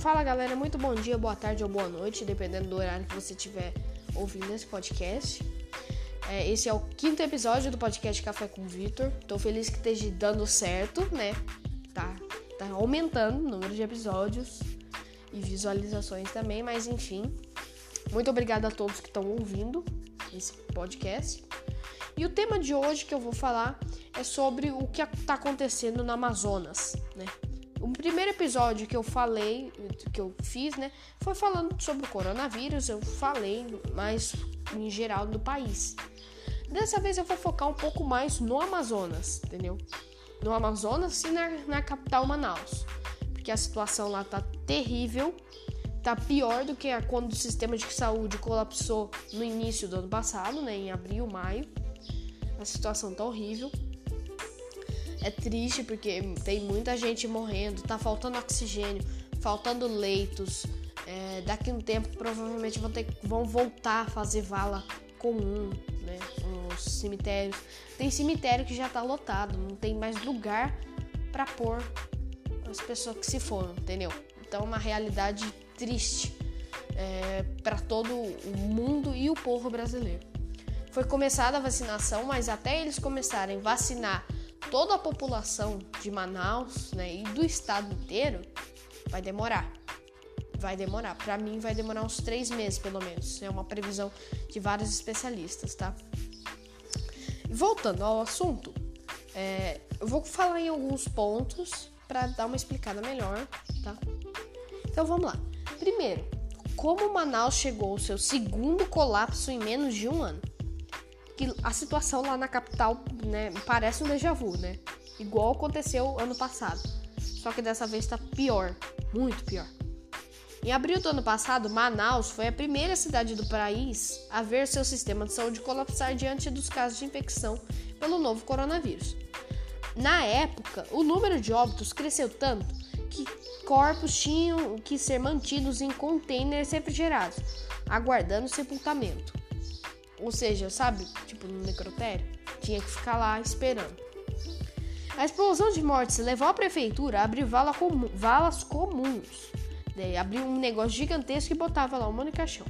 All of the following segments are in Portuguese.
Fala galera, muito bom dia, boa tarde ou boa noite, dependendo do horário que você estiver ouvindo esse podcast. É, esse é o quinto episódio do podcast Café com Vitor. Tô feliz que esteja dando certo, né? Tá, tá aumentando o número de episódios e visualizações também, mas enfim. Muito obrigada a todos que estão ouvindo esse podcast. E o tema de hoje que eu vou falar é sobre o que está acontecendo no Amazonas, né? O primeiro episódio que eu falei, que eu fiz, né, foi falando sobre o coronavírus, eu falei mais em geral do país. Dessa vez eu vou focar um pouco mais no Amazonas, entendeu? No Amazonas e na, na capital Manaus. Porque a situação lá tá terrível, tá pior do que quando o sistema de saúde colapsou no início do ano passado, né, em abril, maio. A situação tá horrível. É triste porque tem muita gente morrendo, tá faltando oxigênio, faltando leitos. É, daqui a um tempo provavelmente vão, ter, vão voltar a fazer vala comum, né? Nos cemitérios. Tem cemitério que já tá lotado, não tem mais lugar para pôr as pessoas que se foram, entendeu? Então é uma realidade triste é, para todo o mundo e o povo brasileiro. Foi começada a vacinação, mas até eles começarem a vacinar toda a população de Manaus né, e do estado inteiro, vai demorar. Vai demorar. Para mim, vai demorar uns três meses, pelo menos. É uma previsão de vários especialistas, tá? Voltando ao assunto, é, eu vou falar em alguns pontos para dar uma explicada melhor, tá? Então vamos lá. Primeiro, como Manaus chegou ao seu segundo colapso em menos de um ano? que a situação lá na capital, né, parece um déjà vu, né? Igual aconteceu ano passado. Só que dessa vez está pior, muito pior. Em abril do ano passado, Manaus foi a primeira cidade do país a ver seu sistema de saúde colapsar diante dos casos de infecção pelo novo coronavírus. Na época, o número de óbitos cresceu tanto que corpos tinham que ser mantidos em containers refrigerados, aguardando sepultamento. Ou seja, sabe, tipo no necrotério, tinha que ficar lá esperando. A explosão de mortes levou a prefeitura a abrir vala valas comuns. Daí abriu um negócio gigantesco e botava lá um monte de caixão.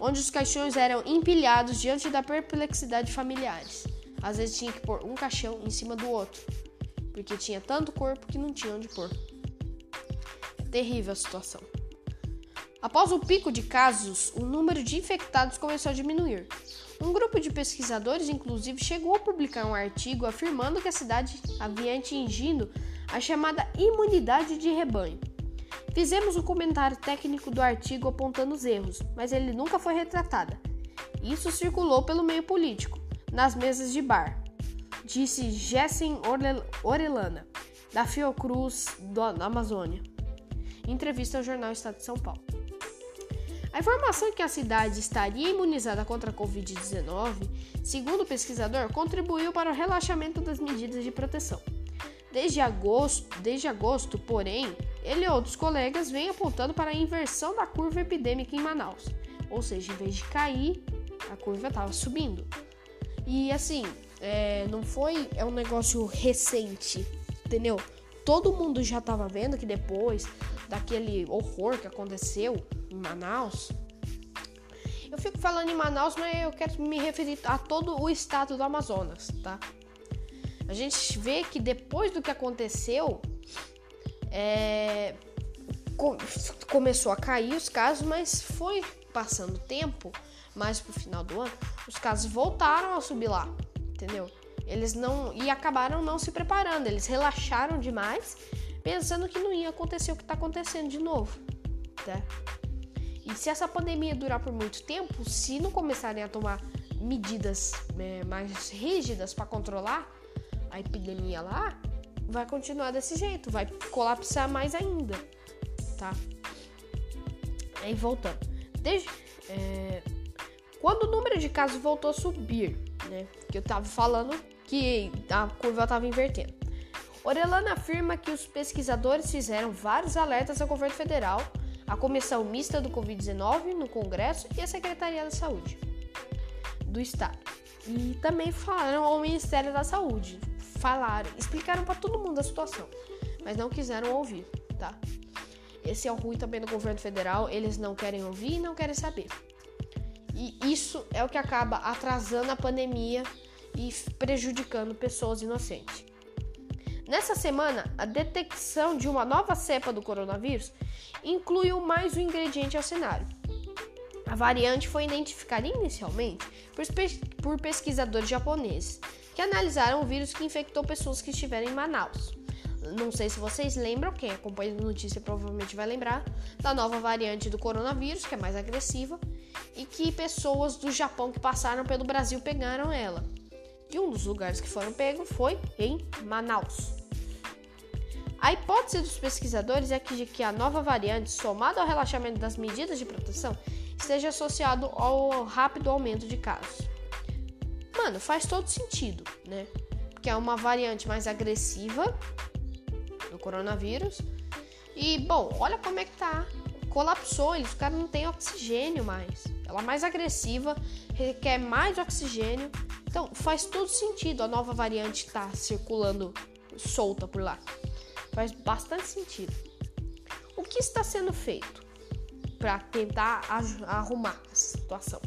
Onde os caixões eram empilhados diante da perplexidade de familiares. Às vezes tinha que pôr um caixão em cima do outro, porque tinha tanto corpo que não tinha onde pôr. Terrível a situação. Após o pico de casos, o número de infectados começou a diminuir. Um grupo de pesquisadores, inclusive, chegou a publicar um artigo afirmando que a cidade havia atingido a chamada imunidade de rebanho. Fizemos um comentário técnico do artigo apontando os erros, mas ele nunca foi retratado. Isso circulou pelo meio político, nas mesas de bar, disse Jessen Orelana, da Fiocruz da Amazônia, entrevista ao jornal Estado de São Paulo. A informação de que a cidade estaria imunizada contra a Covid-19, segundo o pesquisador, contribuiu para o relaxamento das medidas de proteção. Desde agosto, desde agosto, porém, ele e outros colegas vêm apontando para a inversão da curva epidêmica em Manaus. Ou seja, em vez de cair, a curva estava subindo. E assim, é, não foi é um negócio recente, entendeu? Todo mundo já estava vendo que depois daquele horror que aconteceu em Manaus. Eu fico falando em Manaus, mas eu quero me referir a todo o estado do Amazonas, tá? A gente vê que depois do que aconteceu, é, começou a cair os casos, mas foi passando tempo, mais pro final do ano, os casos voltaram a subir lá, entendeu? Eles não e acabaram não se preparando, eles relaxaram demais, pensando que não ia acontecer o que está acontecendo de novo, tá? E se essa pandemia durar por muito tempo, se não começarem a tomar medidas é, mais rígidas para controlar a epidemia lá, vai continuar desse jeito, vai colapsar mais ainda, tá? Aí voltando, desde é, quando o número de casos voltou a subir, né? Que eu tava falando que a curva estava invertendo. Orelana afirma que os pesquisadores fizeram vários alertas ao governo federal a Comissão Mista do Covid-19 no Congresso e a Secretaria da Saúde do Estado. E também falaram ao Ministério da Saúde. Falaram, explicaram para todo mundo a situação, mas não quiseram ouvir, tá? Esse é o ruim também do governo federal, eles não querem ouvir e não querem saber. E isso é o que acaba atrasando a pandemia e prejudicando pessoas inocentes. Nessa semana, a detecção de uma nova cepa do coronavírus incluiu mais um ingrediente ao cenário. A variante foi identificada inicialmente por, pesquisadores japoneses que analisaram o vírus que infectou pessoas que estiveram em Manaus. Não sei se vocês lembram, quem acompanha a notícia provavelmente vai lembrar, da nova variante do coronavírus, que é mais agressiva, e que pessoas do Japão que passaram pelo Brasil pegaram ela. E um dos lugares que foram pegos foi em Manaus. A hipótese dos pesquisadores é que, de que a nova variante, somada ao relaxamento das medidas de proteção, esteja associado ao rápido aumento de casos. Mano, faz todo sentido, né? Porque é uma variante mais agressiva do coronavírus. E, bom, olha como é que tá. Colapsou, eles, os não têm oxigênio mais. Ela é mais agressiva, requer mais oxigênio. Então, faz todo sentido a nova variante estar tá circulando solta por lá. Faz bastante sentido. O que está sendo feito para tentar arrumar essa situação?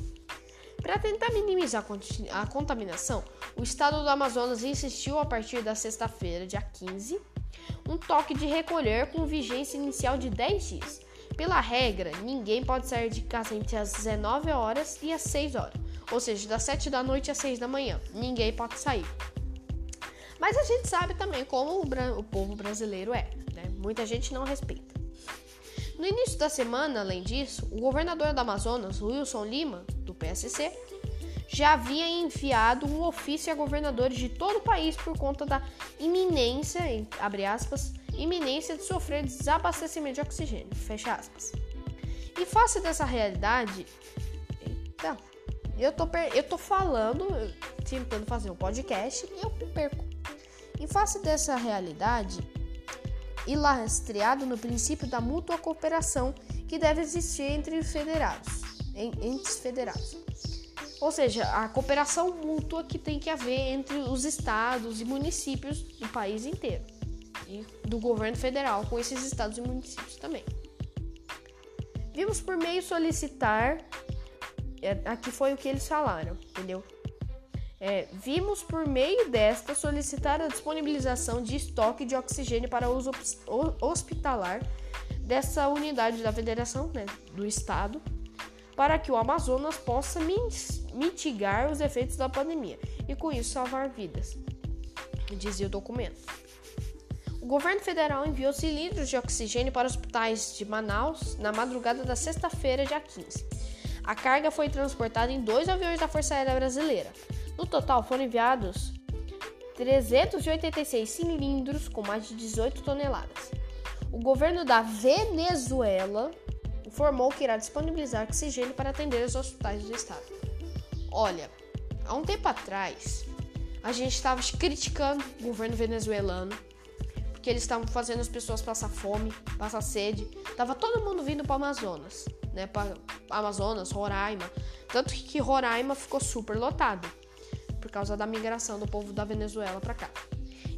Para tentar minimizar a contaminação, o estado do Amazonas insistiu a partir da sexta-feira, dia 15, um toque de recolher com vigência inicial de 10 dias. Pela regra, ninguém pode sair de casa entre as 19 horas e as 6 horas, ou seja, das 7 da noite às 6 da manhã. Ninguém pode sair. Mas a gente sabe também como o, o povo brasileiro é, né? Muita gente não respeita. No início da semana, além disso, o governador do Amazonas, Wilson Lima, do PSC, já havia enviado um ofício a governadores de todo o país por conta da iminência, abre aspas, iminência de sofrer desabastecimento de oxigênio, fecha aspas. E face dessa realidade, eita, eu tô, eu tô falando, tentando fazer um podcast e eu perco. Em face dessa realidade, e lastreado no princípio da mútua cooperação que deve existir entre os federados, entes federados. Ou seja, a cooperação mútua que tem que haver entre os estados e municípios do país inteiro e do governo federal com esses estados e municípios também. Vimos por meio solicitar, é, aqui foi o que eles falaram, entendeu? É, vimos por meio desta solicitar a disponibilização de estoque de oxigênio para uso hospitalar dessa unidade da federação, né, do estado, para que o Amazonas possa mitigar os efeitos da pandemia e com isso salvar vidas, dizia o documento. O governo federal enviou cilindros de oxigênio para hospitais de Manaus na madrugada da sexta-feira, dia 15. A carga foi transportada em dois aviões da Força Aérea Brasileira. No total foram enviados 386 cilindros com mais de 18 toneladas. O governo da Venezuela informou que irá disponibilizar oxigênio para atender os hospitais do estado. Olha, há um tempo atrás, a gente estava criticando o governo venezuelano porque eles estavam fazendo as pessoas passar fome, passar sede. Tava todo mundo vindo para Amazonas, né? Para Amazonas, Roraima, tanto que Roraima ficou super lotado causa da migração do povo da Venezuela para cá.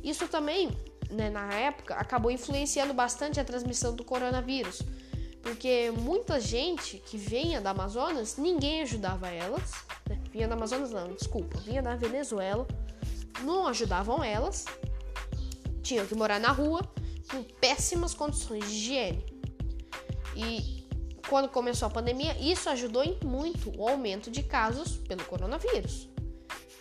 Isso também, né, na época, acabou influenciando bastante a transmissão do coronavírus, porque muita gente que vinha da Amazonas, ninguém ajudava elas, né? vinha da Amazonas não, desculpa, vinha da Venezuela, não ajudavam elas, tinham que morar na rua com péssimas condições de higiene. E quando começou a pandemia, isso ajudou em muito o aumento de casos pelo coronavírus.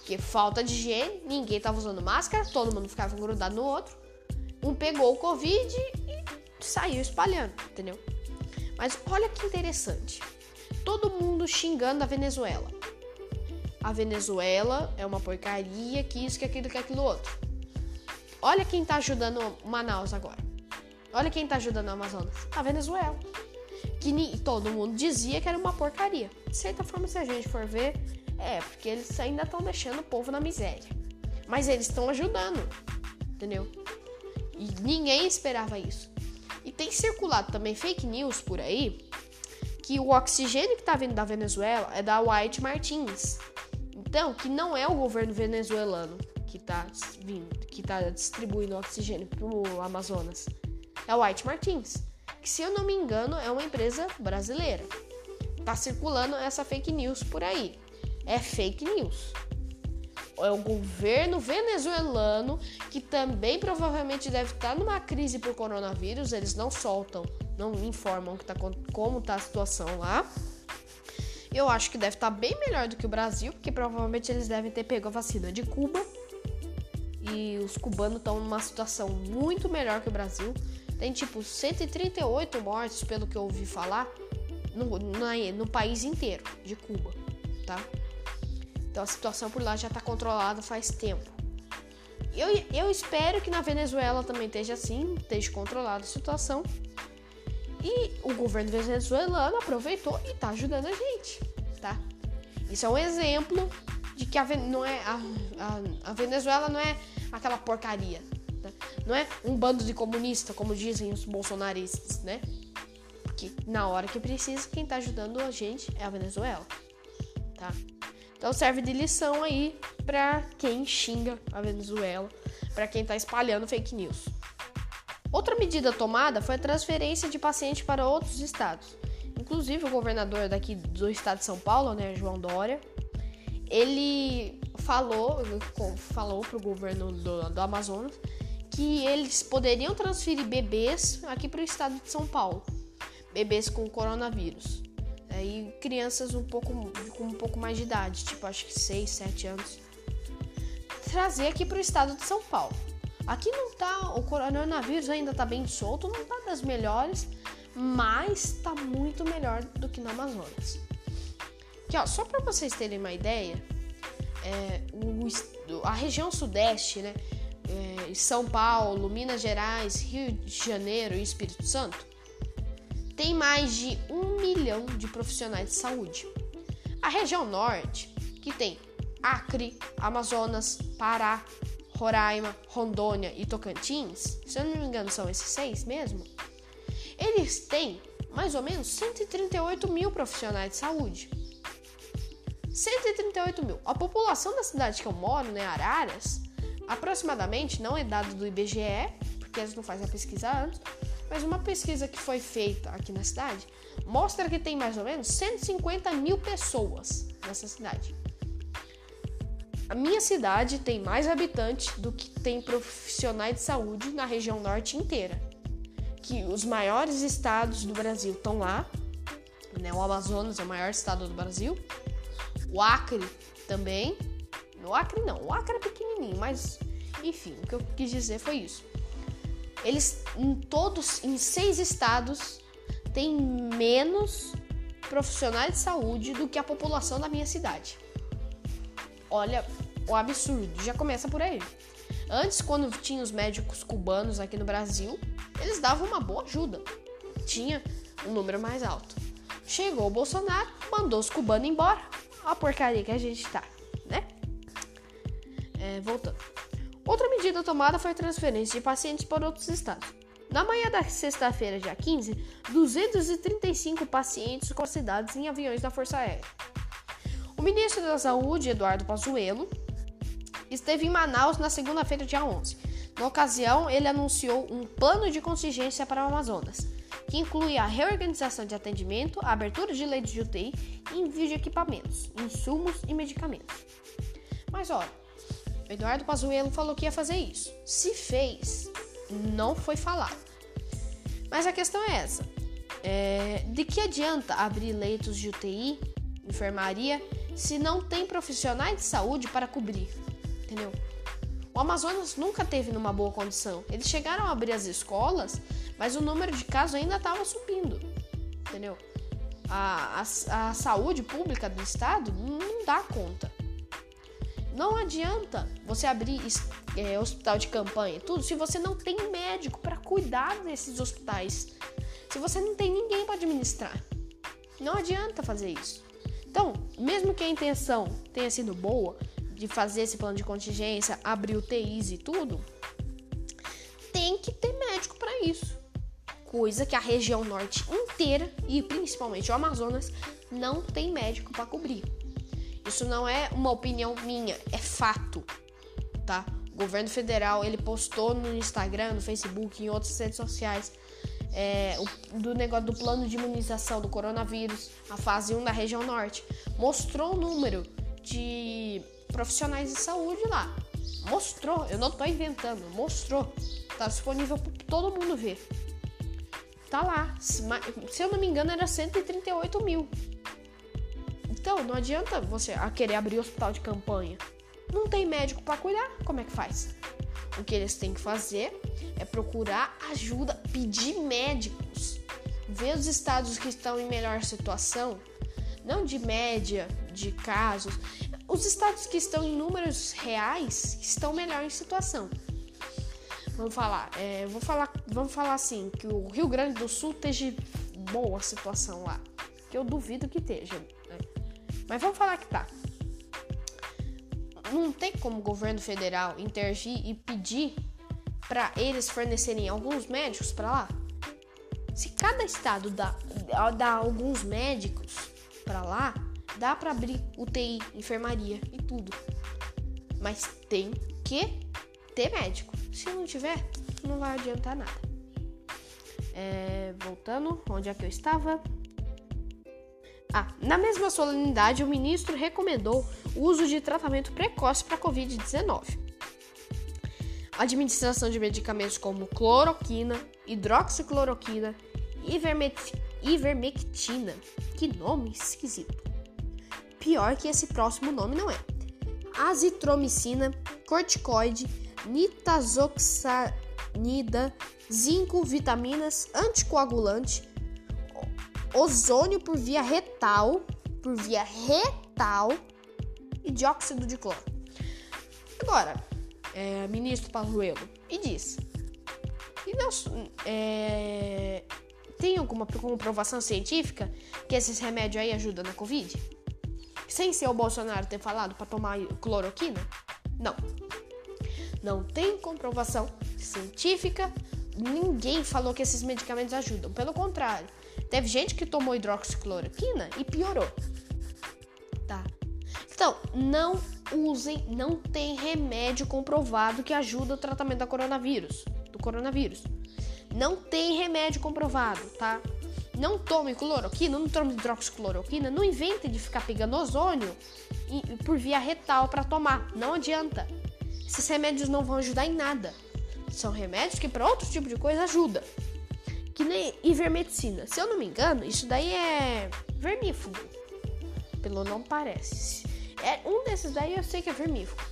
Porque falta de higiene, ninguém estava usando máscara, todo mundo ficava grudado no outro. Um pegou o Covid e saiu espalhando, entendeu? Mas olha que interessante. Todo mundo xingando a Venezuela. A Venezuela é uma porcaria, que isso, que aquilo, que aquilo outro. Olha quem tá ajudando Manaus agora. Olha quem tá ajudando a Amazonas. A Venezuela. Que todo mundo dizia que era uma porcaria. De certa forma, se a gente for ver, é, porque eles ainda estão deixando o povo na miséria. Mas eles estão ajudando, entendeu? E ninguém esperava isso. E tem circulado também fake news por aí que o oxigênio que está vindo da Venezuela é da White Martins. Então, que não é o governo venezuelano que está vindo, que tá distribuindo oxigênio pro Amazonas. É o White Martins, que se eu não me engano é uma empresa brasileira. Tá circulando essa fake news por aí. É fake news. É o governo venezuelano que também provavelmente deve estar numa crise por coronavírus. Eles não soltam, não informam que tá, como tá a situação lá. Eu acho que deve estar bem melhor do que o Brasil, porque provavelmente eles devem ter pego a vacina de Cuba. E os cubanos estão numa situação muito melhor que o Brasil. Tem tipo 138 mortes, pelo que eu ouvi falar, no, no, no país inteiro de Cuba, tá? Então a situação por lá já está controlada faz tempo. Eu, eu espero que na Venezuela também esteja assim, esteja controlada a situação. E o governo venezuelano aproveitou e está ajudando a gente, tá? Isso é um exemplo de que a, não é, a, a, a Venezuela não é aquela porcaria, não é um bando de comunista, como dizem os bolsonaristas, né? Porque na hora que precisa, quem tá ajudando a gente é a Venezuela, tá? Então serve de lição aí para quem xinga a Venezuela, para quem tá espalhando fake news. Outra medida tomada foi a transferência de pacientes para outros estados. Inclusive o governador daqui do estado de São Paulo, né, João Dória, ele falou, falou pro governo do, do Amazonas que eles poderiam transferir bebês aqui para o estado de São Paulo, bebês com coronavírus. E crianças um pouco, com um pouco mais de idade, tipo acho que 6, 7 anos. Trazer aqui para o estado de São Paulo. Aqui não tá, o coronavírus ainda tá bem solto, não tá das melhores, mas tá muito melhor do que no Amazonas. Aqui, ó, só para vocês terem uma ideia, é, o, a região sudeste, né? é, São Paulo, Minas Gerais, Rio de Janeiro e Espírito Santo, tem mais de um milhão de profissionais de saúde. A região norte, que tem Acre, Amazonas, Pará, Roraima, Rondônia e Tocantins, se eu não me engano são esses seis mesmo, eles têm mais ou menos 138 mil profissionais de saúde. 138 mil. A população da cidade que eu moro, né, Araras, Aproximadamente, não é dado do IBGE, porque eles não fazem a pesquisa antes, mas uma pesquisa que foi feita aqui na cidade mostra que tem mais ou menos 150 mil pessoas nessa cidade. A minha cidade tem mais habitantes do que tem profissionais de saúde na região norte inteira. Que os maiores estados do Brasil estão lá, né? O Amazonas é o maior estado do Brasil, o Acre também, o Acre não, o Acre é pequenininho, mas enfim, o que eu quis dizer foi isso. Eles em todos, em seis estados, têm menos profissionais de saúde do que a população da minha cidade. Olha, o absurdo já começa por aí. Antes, quando tinha os médicos cubanos aqui no Brasil, eles davam uma boa ajuda. Tinha um número mais alto. Chegou o Bolsonaro, mandou os cubanos embora. Olha a porcaria que a gente tá. É, voltando. Outra medida tomada foi a transferência de pacientes para outros estados. Na manhã da sexta-feira, dia 15, 235 pacientes cidades em aviões da Força Aérea. O ministro da Saúde, Eduardo Pazuello, esteve em Manaus na segunda-feira, dia 11. Na ocasião, ele anunciou um plano de contingência para o Amazonas, que inclui a reorganização de atendimento, a abertura de leitos de UTI e envio de equipamentos, insumos e medicamentos. Mas olha, Eduardo Pazuello falou que ia fazer isso. Se fez, não foi falado. Mas a questão é essa: é, de que adianta abrir leitos de UTI, enfermaria, se não tem profissionais de saúde para cobrir? Entendeu? O Amazonas nunca teve numa boa condição. Eles chegaram a abrir as escolas, mas o número de casos ainda estava subindo. Entendeu? A, a, a saúde pública do estado não dá conta. Não adianta você abrir é, hospital de campanha, tudo, se você não tem médico para cuidar desses hospitais. Se você não tem ninguém para administrar. Não adianta fazer isso. Então, mesmo que a intenção tenha sido boa de fazer esse plano de contingência, abrir UTIs e tudo, tem que ter médico para isso. Coisa que a região norte inteira e principalmente o Amazonas não tem médico para cobrir. Isso não é uma opinião minha, é fato, tá? O governo federal ele postou no Instagram, no Facebook, em outras redes sociais é, o, do negócio do plano de imunização do coronavírus, a fase 1 da região norte, mostrou o número de profissionais de saúde lá. Mostrou, eu não tô inventando, mostrou. Tá disponível para todo mundo ver. Tá lá. Se, se eu não me engano, era 138 mil. Então, não adianta você querer abrir hospital de campanha. Não tem médico para cuidar, como é que faz? O que eles têm que fazer é procurar ajuda, pedir médicos, ver os estados que estão em melhor situação, não de média de casos, os estados que estão em números reais estão melhor em situação. Vamos falar, é, vou falar, vamos falar assim que o Rio Grande do Sul esteja boa situação lá, que eu duvido que esteja. Mas vamos falar que tá. Não tem como o governo federal interagir e pedir para eles fornecerem alguns médicos para lá. Se cada estado dá, dá alguns médicos para lá, dá para abrir UTI, enfermaria e tudo. Mas tem que ter médico. Se não tiver, não vai adiantar nada. É, voltando, onde é que eu estava? Ah, na mesma solenidade, o ministro recomendou o uso de tratamento precoce para Covid-19. A administração de medicamentos como cloroquina, hidroxicloroquina, ivermectina. Que nome esquisito. Pior que esse próximo nome não é. Azitromicina, corticoide, nitazoxanida, zinco, vitaminas, anticoagulante, ozônio por via retal, por via retal e dióxido de cloro. Agora, é, ministro Pazuello e diz: e é, tem alguma comprovação científica que esses remédios aí ajudam na Covid? Sem ser o Bolsonaro ter falado para tomar cloroquina? Não. Não tem comprovação científica. Ninguém falou que esses medicamentos ajudam. Pelo contrário, teve gente que tomou hidroxicloroquina e piorou. Tá? Então, não usem, não tem remédio comprovado que ajuda o tratamento da coronavírus, do coronavírus. Não tem remédio comprovado, tá? Não tome cloroquina, não tome hidroxicloroquina, não invente de ficar pegando ozônio por via retal para tomar. Não adianta. Esses remédios não vão ajudar em nada. São remédios que para outro tipo de coisa ajuda. Que nem ivermectina. Se eu não me engano, isso daí é vermífugo. Pelo nome parece. É, um desses daí eu sei que é vermífugo.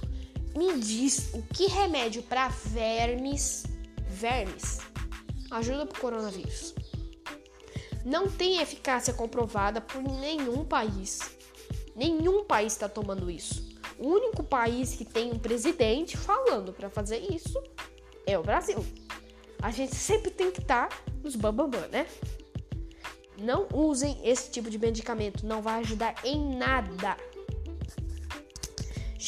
Me diz o que remédio para vermes, vermes, ajuda pro coronavírus. Não tem eficácia comprovada por nenhum país. Nenhum país está tomando isso. O único país que tem um presidente falando para fazer isso é o Brasil. A gente sempre tem que estar tá nos bambambam, né? Não usem esse tipo de medicamento, não vai ajudar em nada.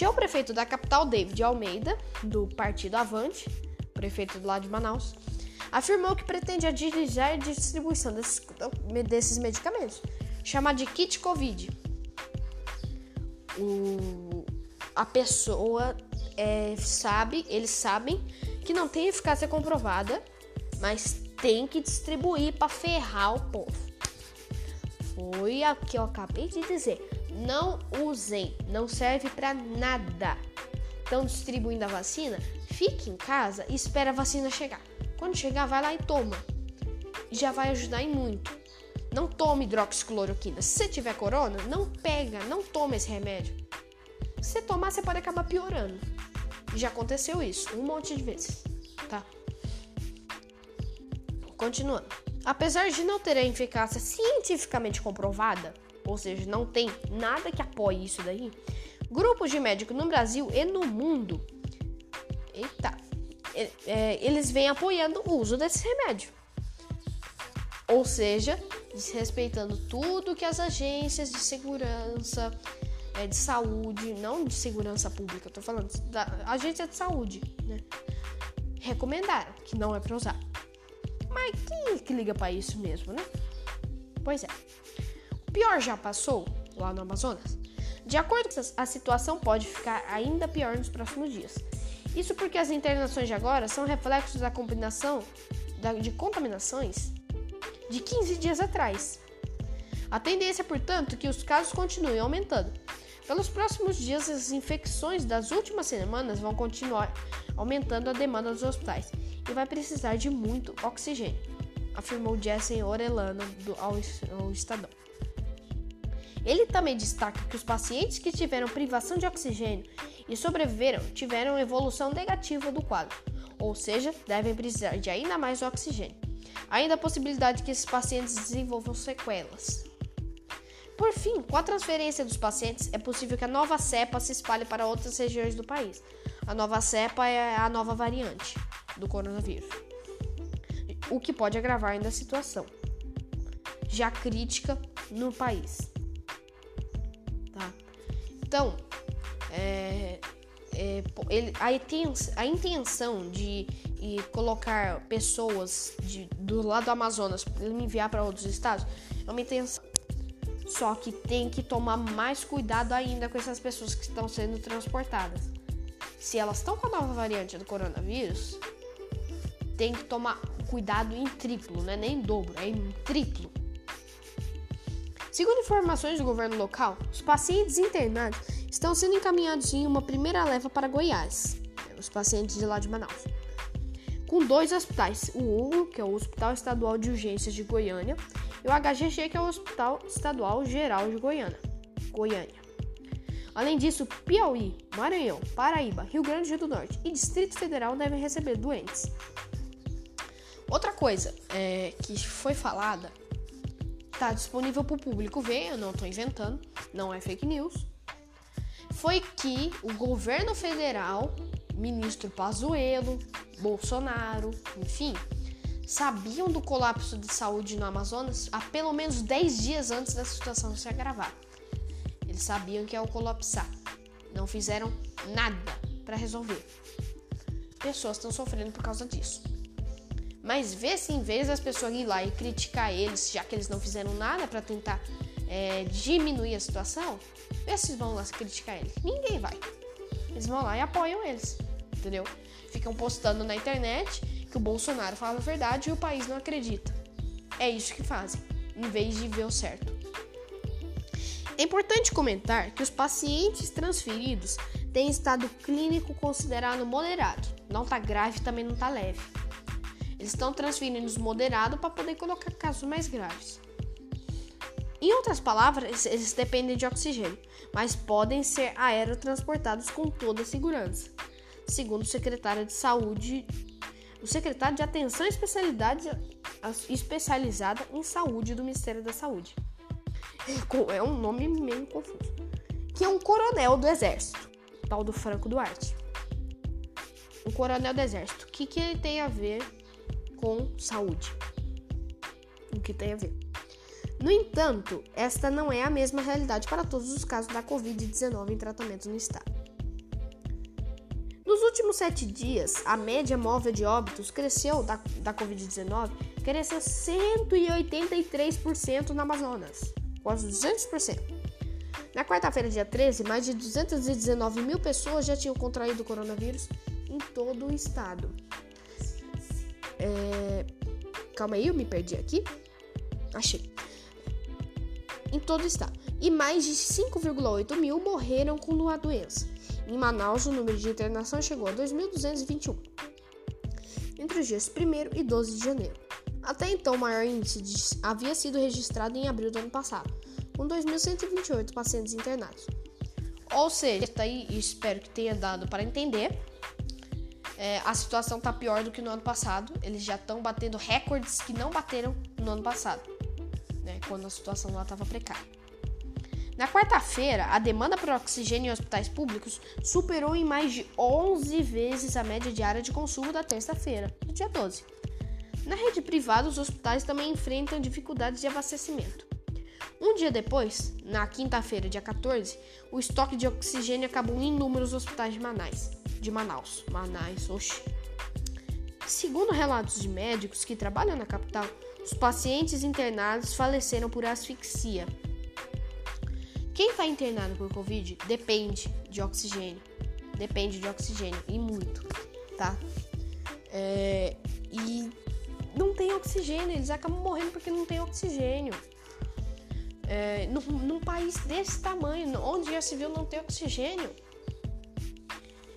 O prefeito da capital, David Almeida, do partido Avante, prefeito do lado de Manaus, afirmou que pretende agilizar a distribuição desses, desses medicamentos, chamado de kit Covid. O, a pessoa é, sabe, eles sabem que não tem eficácia comprovada, mas tem que distribuir para ferrar o povo. Foi o que eu acabei de dizer. Não usem, não serve para nada. Estão distribuindo a vacina? Fique em casa e espere a vacina chegar. Quando chegar, vai lá e toma. Já vai ajudar em muito. Não tome hidroxicloroquina. Se tiver corona, não pega, não toma esse remédio. Se tomar, você pode acabar piorando. Já aconteceu isso um monte de vezes, tá? Continuando. Apesar de não ter a eficácia cientificamente comprovada, ou seja, não tem nada que apoie isso daí, grupos de médicos no Brasil e no mundo, eita, é, eles vêm apoiando o uso desse remédio. Ou seja, desrespeitando tudo que as agências de segurança, é, de saúde, não de segurança pública, eu tô falando da agência de saúde, né? Recomendaram que não é para usar. Mas quem é que liga para isso mesmo, né? Pois é pior já passou lá no Amazonas? De acordo com a situação pode ficar ainda pior nos próximos dias. Isso porque as internações de agora são reflexos da combinação de contaminações de 15 dias atrás. A tendência, portanto, é que os casos continuem aumentando. Pelos próximos dias, as infecções das últimas semanas vão continuar aumentando a demanda dos hospitais e vai precisar de muito oxigênio, afirmou Jessen Orellana do, ao, ao Estadão. Ele também destaca que os pacientes que tiveram privação de oxigênio e sobreviveram tiveram evolução negativa do quadro, ou seja, devem precisar de ainda mais oxigênio. Ainda a possibilidade de que esses pacientes desenvolvam sequelas. Por fim, com a transferência dos pacientes, é possível que a nova cepa se espalhe para outras regiões do país. A nova cepa é a nova variante do coronavírus, o que pode agravar ainda a situação já crítica no país. Tá? Então, é, é, ele, a, intenção, a intenção de colocar pessoas de, do lado do Amazonas para enviar para outros estados é uma intenção. Só que tem que tomar mais cuidado ainda com essas pessoas que estão sendo transportadas. Se elas estão com a nova variante do coronavírus, tem que tomar cuidado em triplo, não é nem em dobro, é em triplo. Segundo informações do governo local, os pacientes internados estão sendo encaminhados em uma primeira leva para Goiás, os pacientes de lá de Manaus, com dois hospitais: o UGO, que é o Hospital Estadual de Urgências de Goiânia, e o HGG, que é o Hospital Estadual Geral de Goiânia. Goiânia. Além disso, Piauí, Maranhão, Paraíba, Rio Grande do Norte e Distrito Federal devem receber doentes. Outra coisa é, que foi falada, está disponível para o público ver, eu não estou inventando, não é fake news foi que o governo federal, ministro Pazuello, Bolsonaro, enfim, sabiam do colapso de saúde no Amazonas há pelo menos 10 dias antes da situação se agravar. Eles sabiam que ia colapsar. Não fizeram nada para resolver. Pessoas estão sofrendo por causa disso. Mas vê se em vez das pessoas ir lá e criticar eles, já que eles não fizeram nada para tentar é, diminuir a situação, esses vão lá criticar ele. Ninguém vai. Eles vão lá e apoiam eles. Entendeu? Ficam postando na internet que o Bolsonaro fala a verdade e o país não acredita. É isso que fazem, em vez de ver o certo. É importante comentar que os pacientes transferidos têm estado clínico considerado moderado. Não tá grave, também não tá leve. Eles estão transferindo os moderado para poder colocar casos mais graves. Em outras palavras, eles dependem de oxigênio, mas podem ser aerotransportados com toda segurança, segundo o secretário de Saúde, o secretário de Atenção especializada em Saúde do Ministério da Saúde. É um nome meio confuso. Que é um coronel do Exército, tal do Franco Duarte. Um coronel do Exército. O que, que ele tem a ver com saúde? O que tem a ver? No entanto, esta não é a mesma realidade para todos os casos da Covid-19 em tratamento no estado. Nos últimos sete dias, a média móvel de óbitos cresceu da, da Covid-19 cresceu 183% no Amazonas, quase 200%. Na quarta-feira, dia 13, mais de 219 mil pessoas já tinham contraído o coronavírus em todo o estado. É... Calma aí, eu me perdi aqui. Achei em todo o estado, e mais de 5,8 mil morreram com a doença. Em Manaus, o número de internação chegou a 2.221 entre os dias 1 e 12 de janeiro. Até então, o maior índice havia sido registrado em abril do ano passado, com 2.128 pacientes internados. Ou seja, tá aí, espero que tenha dado para entender. É, a situação está pior do que no ano passado. Eles já estão batendo recordes que não bateram no ano passado né, quando a situação lá estava precária. Na quarta-feira, a demanda por oxigênio em hospitais públicos superou em mais de 11 vezes a média diária de consumo da terça-feira, dia 12. Na rede privada, os hospitais também enfrentam dificuldades de abastecimento. Um dia depois, na quinta-feira, dia 14, o estoque de oxigênio acabou em inúmeros hospitais de Manaus. De Manaus. Manaus, oxi. Segundo relatos de médicos que trabalham na capital, os pacientes internados faleceram por asfixia. Quem está internado por Covid depende de oxigênio. Depende de oxigênio e muito, tá? É, e não tem oxigênio, eles acabam morrendo porque não tem oxigênio. É, num, num país desse tamanho, onde já se viu não ter oxigênio.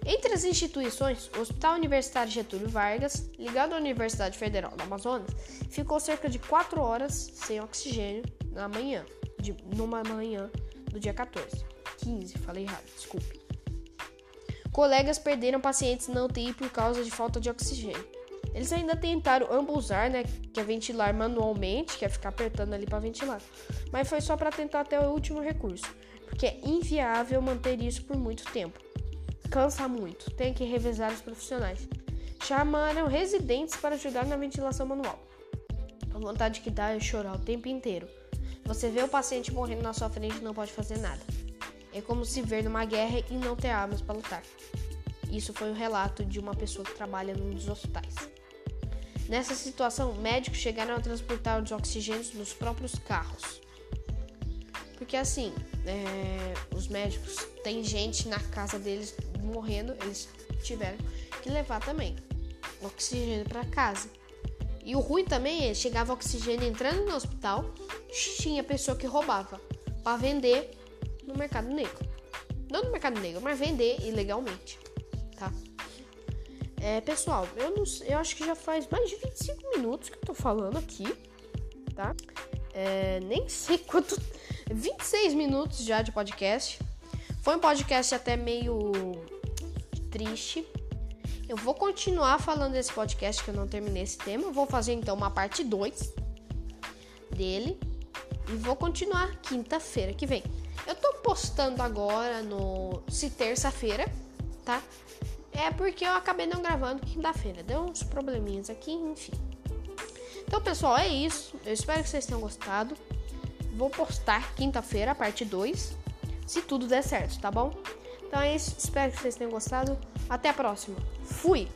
Entre as instituições, o Hospital Universitário Getúlio Vargas, ligado à Universidade Federal do Amazonas, ficou cerca de 4 horas sem oxigênio na manhã, de, numa manhã do dia 14. 15, falei errado, desculpe. Colegas perderam pacientes na UTI por causa de falta de oxigênio. Eles ainda tentaram ambulsar, né, que é ventilar manualmente, que é ficar apertando ali para ventilar, mas foi só para tentar até o último recurso, porque é inviável manter isso por muito tempo. Cansa muito, tem que revezar os profissionais. Chamaram residentes para ajudar na ventilação manual. A vontade que dá é chorar o tempo inteiro. Você vê o paciente morrendo na sua frente e não pode fazer nada. É como se ver numa guerra e não ter armas para lutar. Isso foi o relato de uma pessoa que trabalha num dos hospitais. Nessa situação, médicos chegaram a transportar os oxigênios nos próprios carros. Porque assim, é, os médicos têm gente na casa deles morrendo, eles tiveram que levar também oxigênio para casa. E o ruim também é chegava oxigênio entrando no hospital, tinha pessoa que roubava para vender no mercado negro. Não no mercado negro, mas vender ilegalmente, tá? É, pessoal, eu, não, eu acho que já faz mais de 25 minutos que eu tô falando aqui, tá? É, nem sei quanto. 26 minutos já de podcast. Foi um podcast até meio triste. Eu vou continuar falando desse podcast que eu não terminei esse tema. Eu vou fazer então uma parte 2 dele. E vou continuar quinta-feira que vem. Eu tô postando agora no. Se terça-feira, tá? É porque eu acabei não gravando quinta-feira. Deu uns probleminhas aqui, enfim. Então, pessoal, é isso. Eu espero que vocês tenham gostado. Vou postar quinta-feira, parte 2. Se tudo der certo, tá bom? Então é isso. Espero que vocês tenham gostado. Até a próxima. Fui!